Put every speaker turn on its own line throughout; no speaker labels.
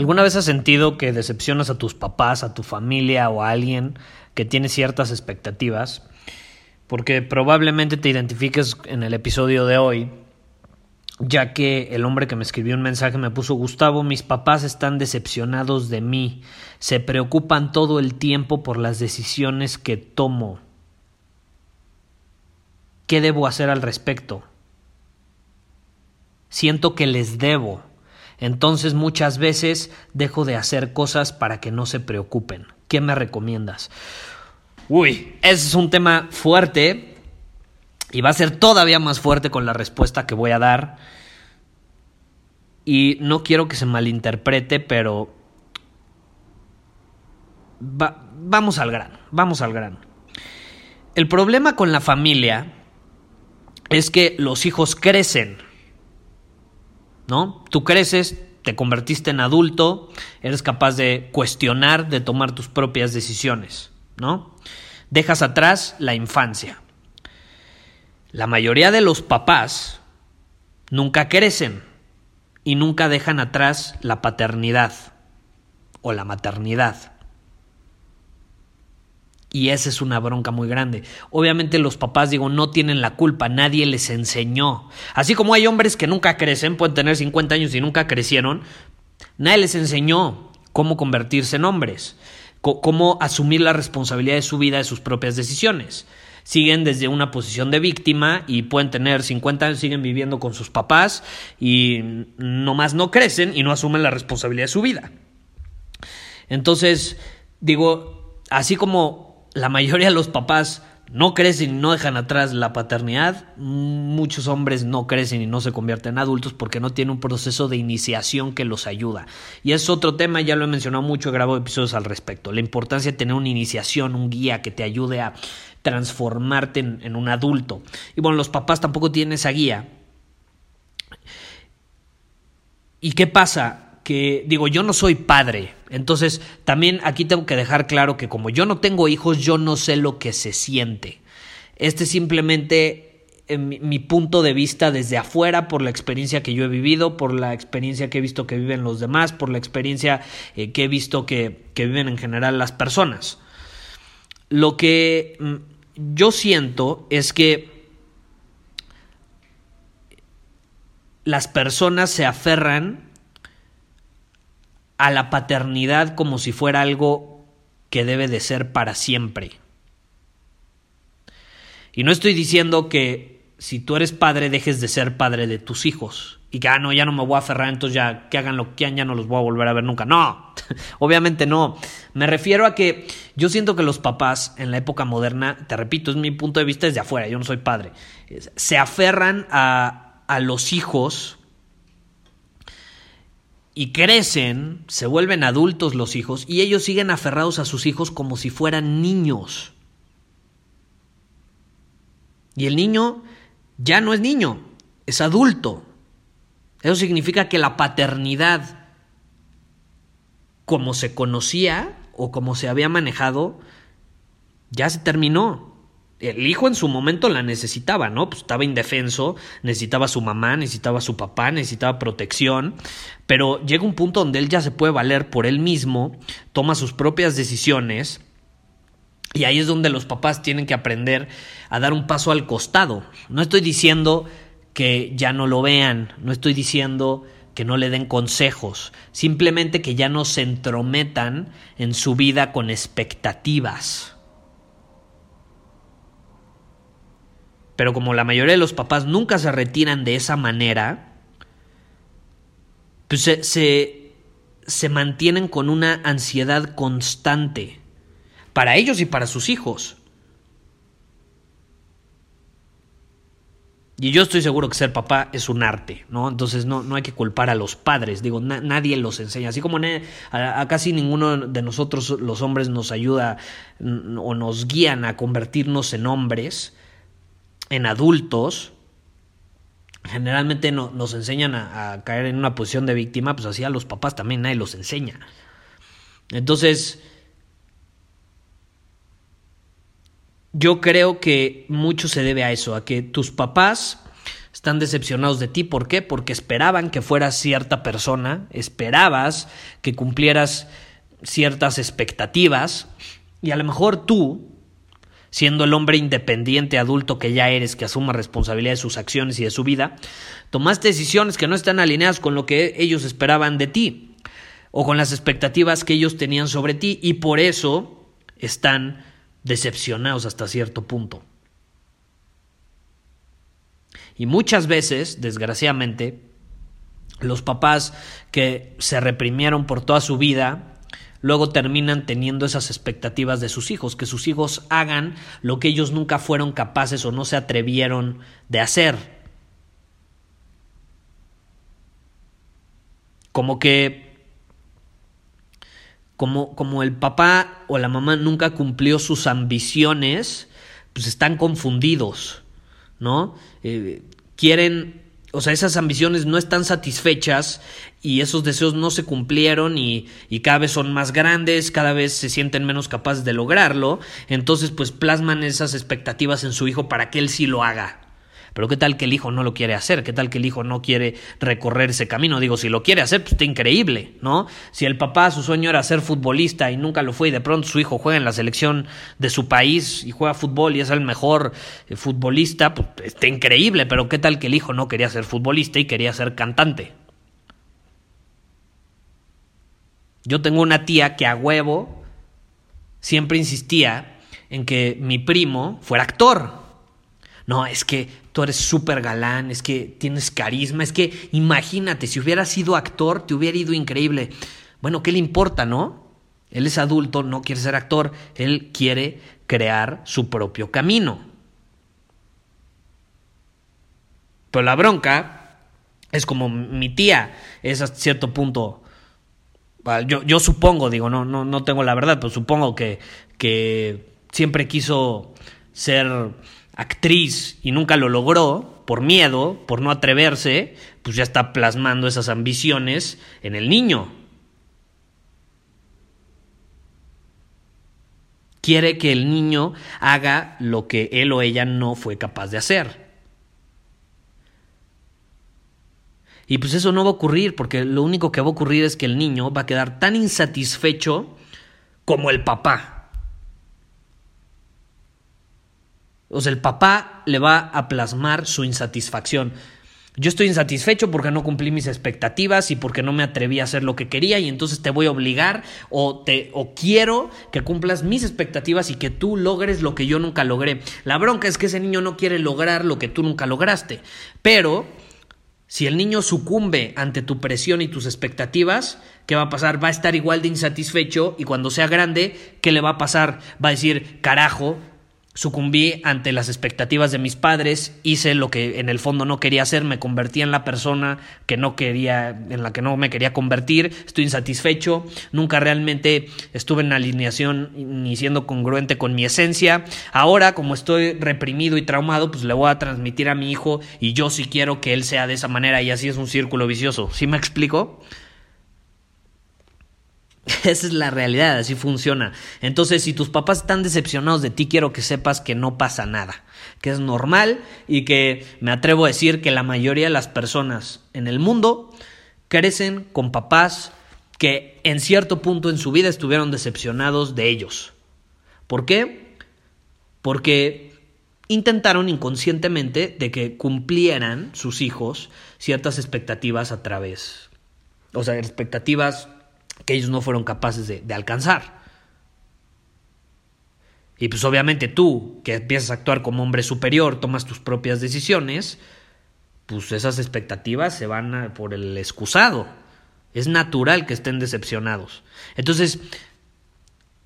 ¿Alguna vez has sentido que decepcionas a tus papás, a tu familia o a alguien que tiene ciertas expectativas? Porque probablemente te identifiques en el episodio de hoy, ya que el hombre que me escribió un mensaje me puso Gustavo, mis papás están decepcionados de mí, se preocupan todo el tiempo por las decisiones que tomo. ¿Qué debo hacer al respecto? Siento que les debo. Entonces muchas veces dejo de hacer cosas para que no se preocupen. ¿Qué me recomiendas? Uy, ese es un tema fuerte y va a ser todavía más fuerte con la respuesta que voy a dar. Y no quiero que se malinterprete, pero vamos al grano, vamos al grano. El problema con la familia es que los hijos crecen ¿no? Tú creces, te convertiste en adulto, eres capaz de cuestionar, de tomar tus propias decisiones, ¿no? Dejas atrás la infancia. La mayoría de los papás nunca crecen y nunca dejan atrás la paternidad o la maternidad. Y esa es una bronca muy grande. Obviamente los papás, digo, no tienen la culpa, nadie les enseñó. Así como hay hombres que nunca crecen, pueden tener 50 años y nunca crecieron, nadie les enseñó cómo convertirse en hombres, cómo asumir la responsabilidad de su vida, de sus propias decisiones. Siguen desde una posición de víctima y pueden tener 50 años, siguen viviendo con sus papás y nomás no crecen y no asumen la responsabilidad de su vida. Entonces, digo, así como la mayoría de los papás no crecen y no dejan atrás la paternidad, muchos hombres no crecen y no se convierten en adultos porque no tienen un proceso de iniciación que los ayuda. Y es otro tema, ya lo he mencionado mucho, he grabado episodios al respecto. La importancia de tener una iniciación, un guía que te ayude a transformarte en, en un adulto. Y bueno, los papás tampoco tienen esa guía. ¿Y qué pasa? Que digo, yo no soy padre, entonces también aquí tengo que dejar claro que como yo no tengo hijos, yo no sé lo que se siente. Este es simplemente eh, mi, punto de vista desde afuera por la experiencia que yo he vivido, por la experiencia que he visto que viven los demás, por la experiencia eh, que he visto que, que viven en general las personas. Lo que mm, yo siento es que las personas se aferran a la paternidad como si fuera algo que debe de ser para siempre. Y no estoy diciendo que si tú eres padre dejes de ser padre de tus hijos y que, ah, no, ya no me voy a aferrar, entonces ya que hagan lo que quieran, ya no los voy a volver a ver nunca. No, obviamente no. Me refiero a que yo siento que los papás en la época moderna, te repito, es mi punto de vista desde afuera, yo no soy padre, se aferran a, a los hijos y crecen, se vuelven adultos los hijos y ellos siguen aferrados a sus hijos como si fueran niños. Y el niño ya no es niño, es adulto. Eso significa que la paternidad, como se conocía o como se había manejado, ya se terminó el hijo en su momento la necesitaba, ¿no? Pues estaba indefenso, necesitaba a su mamá, necesitaba a su papá, necesitaba protección, pero llega un punto donde él ya se puede valer por él mismo, toma sus propias decisiones, y ahí es donde los papás tienen que aprender a dar un paso al costado. No estoy diciendo que ya no lo vean, no estoy diciendo que no le den consejos, simplemente que ya no se entrometan en su vida con expectativas. Pero como la mayoría de los papás nunca se retiran de esa manera, pues se, se, mantienen con una ansiedad constante para ellos y para sus hijos. Y yo estoy seguro que ser papá es un arte, ¿no? Entonces no, no hay que culpar a los padres, digo, nadie los enseña. Así como a, casi ninguno de nosotros los hombres nos ayuda o nos guían a convertirnos en hombres, en adultos, generalmente nos enseñan a, a, caer en una posición de víctima, pues así a los papás también nadie los enseña. Entonces, yo creo que mucho se debe a eso, a que tus papás están decepcionados de ti. ¿Por qué? Porque esperaban que fueras cierta persona, esperabas que cumplieras ciertas expectativas y a lo mejor tú, siendo el hombre independiente adulto que ya eres, que asuma responsabilidad de sus acciones y de su vida, tomaste decisiones que no están alineadas con lo que ellos esperaban de ti o con las expectativas que ellos tenían sobre ti y por eso están decepcionados hasta cierto punto. Y muchas veces, desgraciadamente, los papás que se reprimieron por toda su vida, luego terminan teniendo esas expectativas de sus hijos, que sus hijos hagan lo que ellos nunca fueron capaces o no se atrevieron de hacer. Como que como, el papá o la mamá nunca cumplió sus ambiciones, pues están confundidos, ¿no? Eh, quieren, o sea, esas ambiciones no están satisfechas y esos deseos no se cumplieron y, y, cada vez son más grandes, cada vez se sienten menos capaces de lograrlo, entonces pues plasman esas expectativas en su hijo para que él sí lo haga, pero ¿qué tal que el hijo no lo quiere hacer? ¿Qué tal que el hijo no quiere recorrer ese camino? Digo, si lo quiere hacer, pues está increíble, ¿no? Si el papá, su sueño era ser futbolista y nunca lo fue y de pronto su hijo juega en la selección de su país y juega fútbol y es el mejor eh, futbolista, pues está increíble, pero ¿qué tal que el hijo no quería ser futbolista y quería ser cantante? Yo tengo una tía que a huevo siempre insistía en que mi primo fuera actor. No, es que eres súper galán, es que tienes carisma, es que imagínate, si hubiera sido actor, te hubiera ido increíble. Bueno, ¿qué le importa, no? Él es adulto, no quiere ser actor, él quiere crear su propio camino. Pero la bronca es como mi tía, es a cierto punto. Yo, yo supongo, digo, no, no, no tengo la verdad, pero supongo que, que siempre quiso ser actriz y nunca lo logró, por miedo, por no atreverse, pues ya está plasmando esas ambiciones en el niño. Quiere que el niño haga lo que él o ella no fue capaz de hacer. Y pues eso no va a ocurrir, porque lo único que va a ocurrir es que el niño va a quedar tan insatisfecho como el papá. O sea, el papá le va a plasmar su insatisfacción. Yo estoy insatisfecho porque no cumplí mis expectativas y porque no me atreví a hacer lo que quería y entonces te voy a obligar o te o quiero que cumplas mis expectativas y que tú logres lo que yo nunca logré. La bronca es que ese niño no quiere lograr lo que tú nunca lograste. Pero si el niño sucumbe ante tu presión y tus expectativas, ¿qué va a pasar? Va a estar igual de insatisfecho y cuando sea grande, ¿qué le va a pasar? Va a decir, carajo, Sucumbí ante las expectativas de mis padres, hice lo que en el fondo no quería hacer, me convertí en la persona que no quería, en la que no me quería convertir, estoy insatisfecho, nunca realmente estuve en alineación ni siendo congruente con mi esencia. Ahora, como estoy reprimido y traumado, pues le voy a transmitir a mi hijo y yo sí quiero que él sea de esa manera y así es un círculo vicioso. ¿Sí me explico? Esa es la realidad, así funciona. Entonces, si tus papás están decepcionados de ti, quiero que sepas que no pasa nada, que es normal y que me atrevo a decir que la mayoría de las personas en el mundo crecen con papás que en cierto punto en su vida estuvieron decepcionados de ellos. ¿Por qué? Porque intentaron inconscientemente de que cumplieran sus hijos ciertas expectativas a través o sea, expectativas que ellos no fueron capaces de, alcanzar. Y pues obviamente tú, que empiezas a actuar como hombre superior, tomas tus propias decisiones, pues esas expectativas se van por el excusado. Es natural que estén decepcionados. Entonces,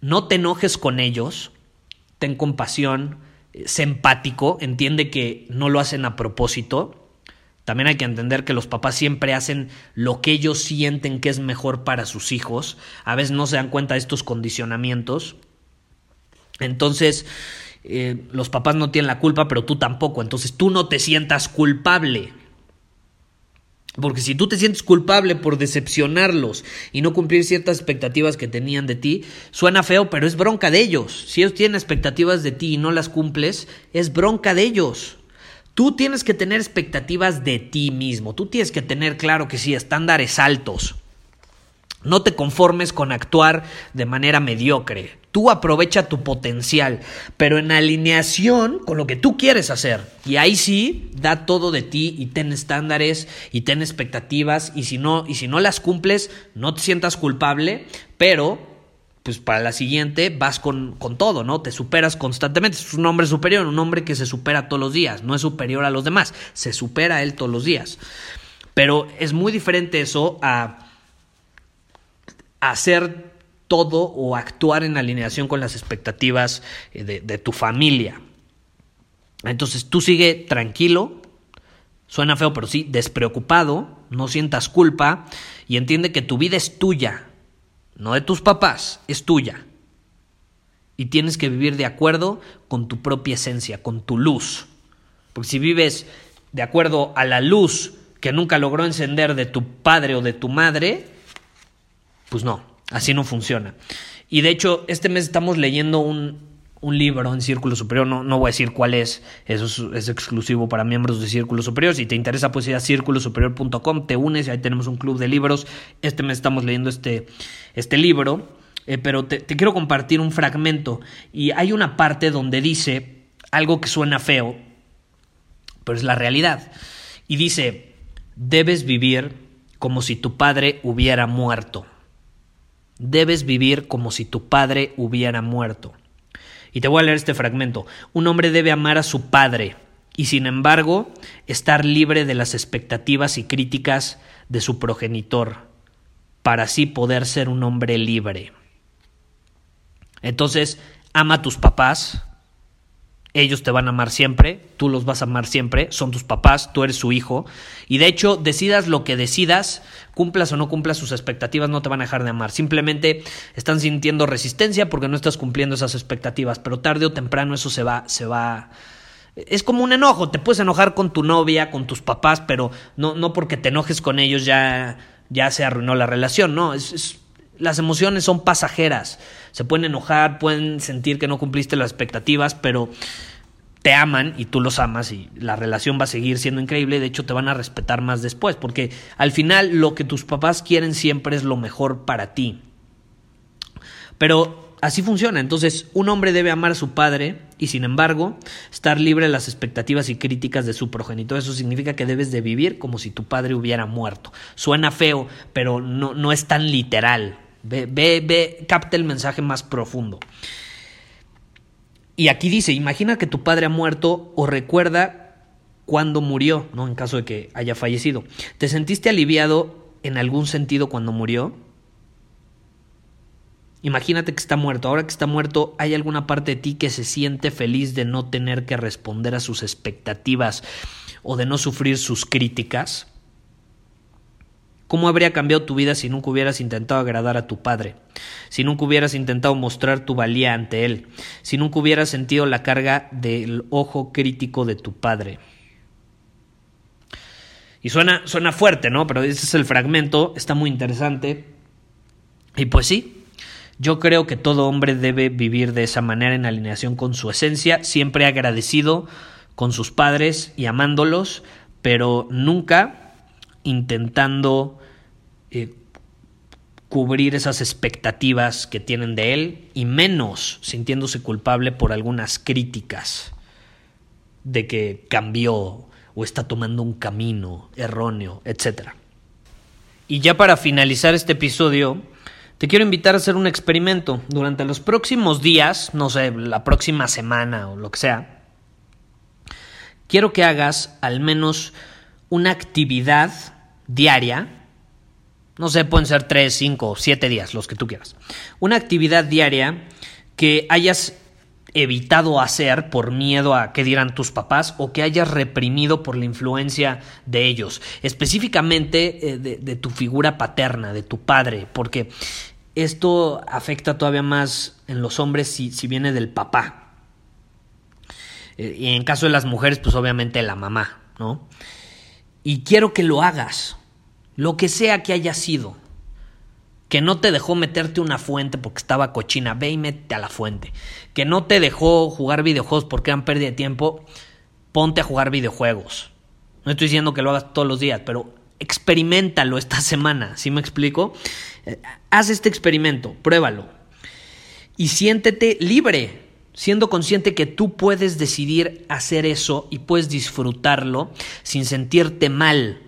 no te enojes con ellos, ten compasión, sé empático, entiende que no lo hacen a propósito. También hay que entender que los papás siempre hacen lo que ellos sienten que es mejor para sus hijos. A veces no se dan cuenta de estos condicionamientos. Entonces, eh, los papás no tienen la culpa, pero tú tampoco. Entonces tú no te sientas culpable. Porque si tú te sientes culpable por decepcionarlos y no cumplir ciertas expectativas que tenían de ti, suena feo, pero es bronca de ellos. Si ellos tienen expectativas de ti y no las cumples, es bronca de ellos. Tú tienes que tener expectativas de ti mismo. Tú tienes que tener, claro que sí, estándares altos. No te conformes con actuar de manera mediocre. Tú aprovecha tu potencial, pero en alineación con lo que tú quieres hacer. Y ahí sí, da todo de ti y ten estándares y ten expectativas y si no y si no las cumples, no te sientas culpable, pero pues para la siguiente vas con, con todo, ¿no? Te superas constantemente. Es un hombre superior, un hombre que se supera todos los días, no es superior a los demás, se supera a él todos los días. Pero es muy diferente eso a hacer todo o actuar en alineación con las expectativas eh, de, tu familia. Entonces tú sigue tranquilo, suena feo, pero sí, despreocupado, no sientas culpa y entiende que tu vida es tuya, no de tus papás, es tuya. Y tienes que vivir de acuerdo con tu propia esencia, con tu luz. Porque si vives de acuerdo a la luz que nunca logró encender de tu padre o de tu madre, pues no, así no funciona. Y de hecho, este mes estamos leyendo un, libro en Círculo Superior, no, no voy a decir cuál es, eso es, exclusivo para miembros de Círculo Superior. Si te interesa, pues ir a círculosuperior.com, te unes y ahí tenemos un club de libros. Este mes estamos leyendo este, este libro, eh, pero te quiero compartir un fragmento. Y hay una parte donde dice algo que suena feo, pero es la realidad. Y dice, debes vivir como si tu padre hubiera muerto. Debes vivir como si tu padre hubiera muerto. Y te voy a leer este fragmento. Un hombre debe amar a su padre y sin embargo estar libre de las expectativas y críticas de su progenitor para así poder ser un hombre libre. Entonces, ama a tus papás, ellos te van a amar siempre, tú los vas a amar siempre, son tus papás, tú eres su hijo, y de hecho, decidas lo que decidas, cumplas o no cumplas sus expectativas, no te van a dejar de amar, simplemente están sintiendo resistencia porque no estás cumpliendo esas expectativas, pero tarde o temprano eso se va, se va... Es como un enojo, te puedes enojar con tu novia, con tus papás, pero no, no porque te enojes con ellos ya, ya se arruinó la relación, no, es las emociones son pasajeras. Se pueden enojar, pueden sentir que no cumpliste las expectativas, pero te aman y tú los amas y la relación va a seguir siendo increíble. De hecho, te van a respetar más después, porque al final lo que tus papás quieren siempre es lo mejor para ti. Pero así funciona. Entonces, un hombre debe amar a su padre y, sin embargo, estar libre de las expectativas y críticas de su progenitor. Eso significa que debes de vivir como si tu padre hubiera muerto. Suena feo, pero no, no es tan literal. Ve, ve, ve, capta el mensaje más profundo. Y aquí dice, imagina que tu padre ha muerto o recuerda cuando murió, ¿no? En caso de que haya fallecido. ¿Te sentiste aliviado en algún sentido cuando murió? Imagínate que está muerto. Ahora que está muerto, ¿hay alguna parte de ti que se siente feliz de no tener que responder a sus expectativas o de no sufrir sus críticas? ¿Cómo habría cambiado tu vida si nunca hubieras intentado agradar a tu padre? Si nunca hubieras intentado mostrar tu valía ante él? Si nunca hubieras sentido la carga del ojo crítico de tu padre? Y suena, suena fuerte, ¿no? Pero ese es el fragmento, está muy interesante. Y pues sí, yo creo que todo hombre debe vivir de esa manera en alineación con su esencia, siempre agradecido con sus padres y amándolos, pero nunca intentando eh, cubrir esas expectativas que tienen de él y menos sintiéndose culpable por algunas críticas de que cambió o está tomando un camino erróneo, etc. Y ya para finalizar este episodio, te quiero invitar a hacer un experimento. Durante los próximos días, no sé, la próxima semana o lo que sea, quiero que hagas al menos una actividad diaria. No sé, pueden ser 3, 5, 7 días, los que tú quieras. Una actividad diaria que hayas evitado hacer por miedo a qué dirán tus papás o que hayas reprimido por la influencia de ellos, específicamente eh, de, tu figura paterna, de tu padre, porque esto afecta todavía más en los hombres si, viene del papá. Eh, y en caso de las mujeres, pues obviamente la mamá, ¿no? Y quiero que lo hagas, lo que sea que haya sido que no te dejó meterte una fuente porque estaba cochina, ve y mete a la fuente, que no te dejó jugar videojuegos porque eran pérdida de tiempo, ponte a jugar videojuegos. No estoy diciendo que lo hagas todos los días, pero experimentalo esta semana, ¿sí me explico? Eh, haz este experimento, pruébalo. Y siéntete libre, siendo consciente que tú puedes decidir hacer eso y puedes disfrutarlo sin sentirte mal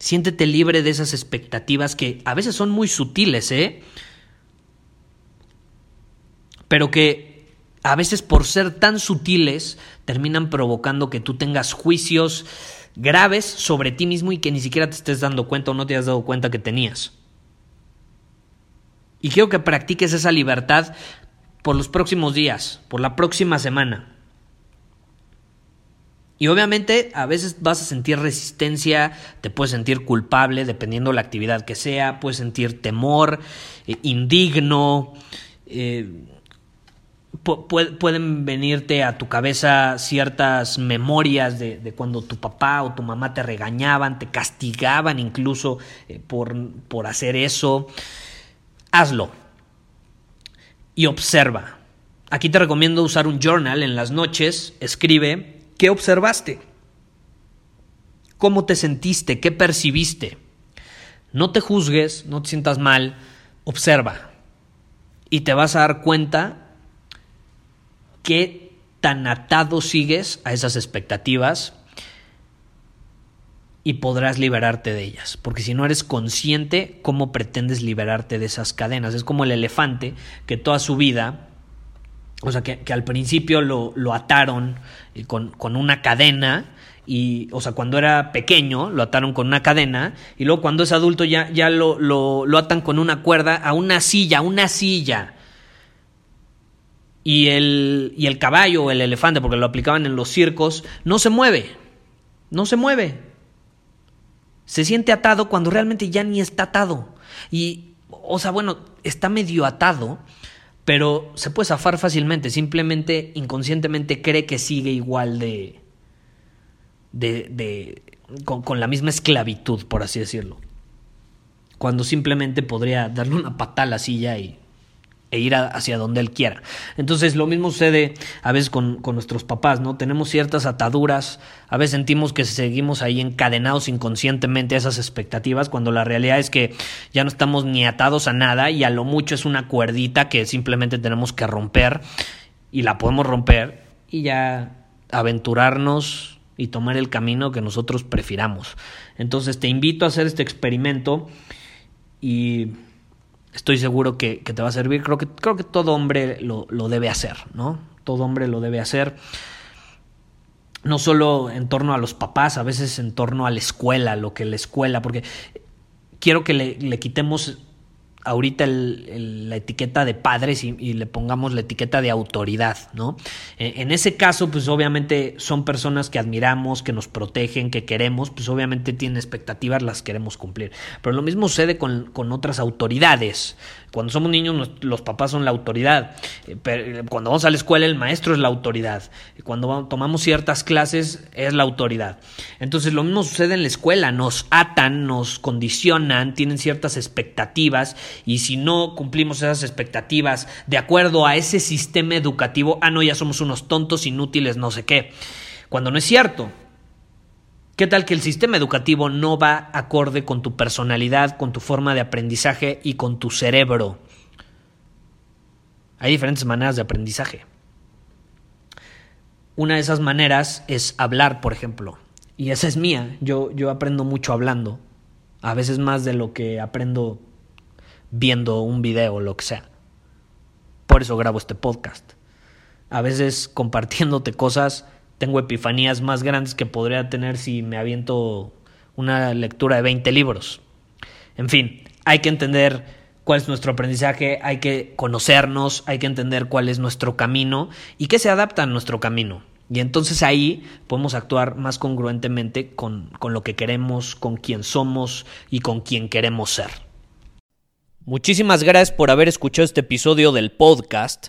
Siéntete libre de esas expectativas que a veces son muy sutiles, ¿eh? Pero que a veces por ser tan sutiles terminan provocando que tú tengas juicios graves sobre ti mismo y que ni siquiera te estés dando cuenta o no te has dado cuenta que tenías. Y quiero que practiques esa libertad por los próximos días, por la próxima semana. Y obviamente a veces vas a sentir resistencia, te puedes sentir culpable dependiendo de la actividad que sea, puedes sentir temor, eh, indigno, eh, pueden venirte a tu cabeza ciertas memorias de, cuando tu papá o tu mamá te regañaban, te castigaban incluso eh, por, por hacer eso. Hazlo y observa. Aquí te recomiendo usar un journal en las noches, escribe ¿Qué observaste? ¿Cómo te sentiste? ¿Qué percibiste? No te juzgues, no te sientas mal, observa. Y te vas a dar cuenta qué tan atado sigues a esas expectativas y podrás liberarte de ellas. Porque si no eres consciente, ¿cómo pretendes liberarte de esas cadenas? Es como el elefante que toda su vida o sea, que, al principio lo, ataron eh, con, una cadena, y, o sea, cuando era pequeño lo ataron con una cadena, y luego cuando es adulto ya, ya lo, lo, atan con una cuerda a una silla, una silla. Y el, y el caballo o el elefante, porque lo aplicaban en los circos, no se mueve, no se mueve. Se siente atado cuando realmente ya ni está atado. Y, o sea, bueno, está medio atado, pero se puede zafar fácilmente, simplemente inconscientemente cree que sigue igual de... de, de con, con, la misma esclavitud, por así decirlo. Cuando simplemente podría darle una patada a la silla y e ir hacia donde él quiera. Entonces lo mismo sucede a veces con, nuestros papás, ¿no? Tenemos ciertas ataduras, a veces sentimos que seguimos ahí encadenados inconscientemente a esas expectativas, cuando la realidad es que ya no estamos ni atados a nada y a lo mucho es una cuerdita que simplemente tenemos que romper y la podemos romper y ya aventurarnos y tomar el camino que nosotros prefiramos. Entonces te invito a hacer este experimento y estoy seguro que, te va a servir. Creo que, creo que todo hombre lo, lo, debe hacer, ¿no? Todo hombre lo debe hacer. No solo en torno a los papás, a veces en torno a la escuela, lo que la escuela, porque quiero que le, le quitemos ahorita la etiqueta de padres y, le pongamos la etiqueta de autoridad, ¿no? E, en, ese caso, pues obviamente son personas que admiramos, que nos protegen, que queremos, pues obviamente tienen expectativas, las queremos cumplir. Pero lo mismo sucede con, con otras autoridades. Cuando somos niños, los papás son la autoridad. Eh, eh, cuando vamos a la escuela, el maestro es la autoridad. Cuando tomamos ciertas clases, es la autoridad. Entonces, lo mismo sucede en la escuela. Nos atan, nos condicionan, tienen ciertas expectativas. Y si no cumplimos esas expectativas de acuerdo a ese sistema educativo, ah, no, ya somos unos tontos, inútiles, no sé qué. Cuando no es cierto. ¿Qué tal que el sistema educativo no va acorde con tu personalidad, con tu forma de aprendizaje y con tu cerebro? Hay diferentes maneras de aprendizaje. Una de esas maneras es hablar, por ejemplo. Y esa es mía. Yo, yo aprendo mucho hablando. A veces más de lo que aprendo viendo un video o lo que sea. Por eso grabo este podcast. A veces compartiéndote cosas, tengo epifanías más grandes que podría tener si me aviento una lectura de 20 libros. En fin, hay que entender cuál es nuestro aprendizaje, hay que conocernos, hay que entender cuál es nuestro camino y qué se adapta a nuestro camino. Y entonces ahí podemos actuar más congruentemente con, con lo que queremos, con quién somos y con quién queremos ser. Muchísimas gracias por haber escuchado este episodio del podcast.